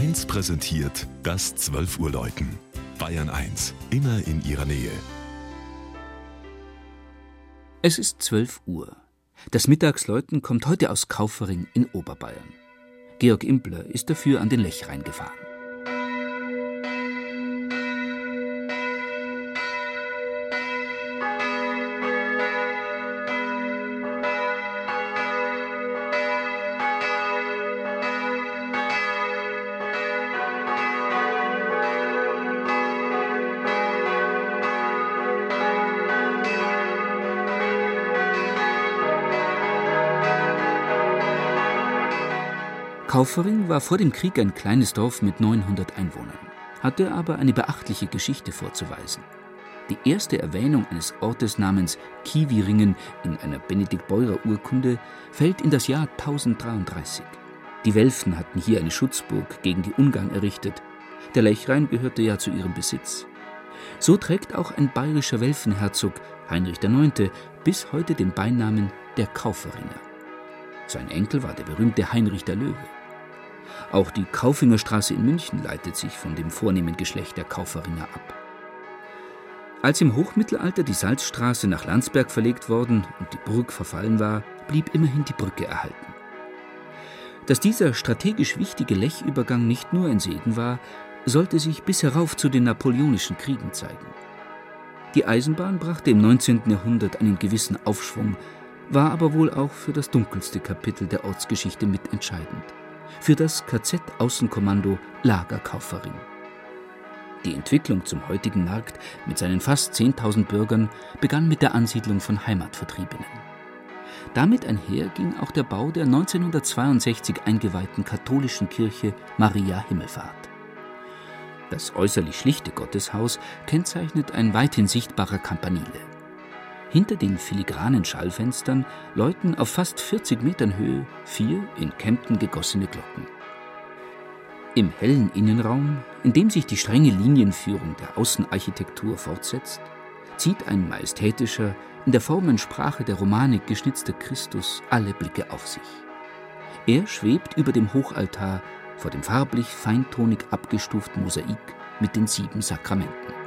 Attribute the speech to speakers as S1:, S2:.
S1: 1 präsentiert das 12 Uhr Läuten. Bayern 1, immer in ihrer Nähe.
S2: Es ist 12 Uhr. Das Mittagsläuten kommt heute aus Kaufering in Oberbayern. Georg Impler ist dafür an den Lech reingefahren. Kaufering war vor dem Krieg ein kleines Dorf mit 900 Einwohnern, hatte aber eine beachtliche Geschichte vorzuweisen. Die erste Erwähnung eines Ortes namens Kiwiringen in einer Benedikt-Beurer-Urkunde fällt in das Jahr 1033. Die Welfen hatten hier eine Schutzburg gegen die Ungarn errichtet. Der Lechrein gehörte ja zu ihrem Besitz. So trägt auch ein bayerischer Welfenherzog, Heinrich IX., bis heute den Beinamen der Kauferinger. Sein Enkel war der berühmte Heinrich der Löwe. Auch die Kaufingerstraße in München leitet sich von dem vornehmen Geschlecht der Kauferinger ab. Als im Hochmittelalter die Salzstraße nach Landsberg verlegt worden und die Burg verfallen war, blieb immerhin die Brücke erhalten. Dass dieser strategisch wichtige Lechübergang nicht nur ein Segen war, sollte sich bis herauf zu den napoleonischen Kriegen zeigen. Die Eisenbahn brachte im 19. Jahrhundert einen gewissen Aufschwung, war aber wohl auch für das dunkelste Kapitel der Ortsgeschichte mitentscheidend für das KZ-Außenkommando Lager Kaufering. Die Entwicklung zum heutigen Markt mit seinen fast 10.000 Bürgern begann mit der Ansiedlung von Heimatvertriebenen. Damit einher ging auch der Bau der 1962 eingeweihten katholischen Kirche Maria Himmelfahrt. Das äußerlich schlichte Gotteshaus kennzeichnet ein weithin sichtbarer Campanile. Hinter den filigranen Schallfenstern läuten auf fast 40 Metern Höhe vier in Kempten gegossene Glocken. Im hellen Innenraum, in dem sich die strenge Linienführung der Außenarchitektur fortsetzt, zieht ein majestätischer, in der Formensprache der Romanik geschnitzter Christus alle Blicke auf sich. Er schwebt über dem Hochaltar vor dem farblich feintonig abgestuften Mosaik mit den sieben Sakramenten.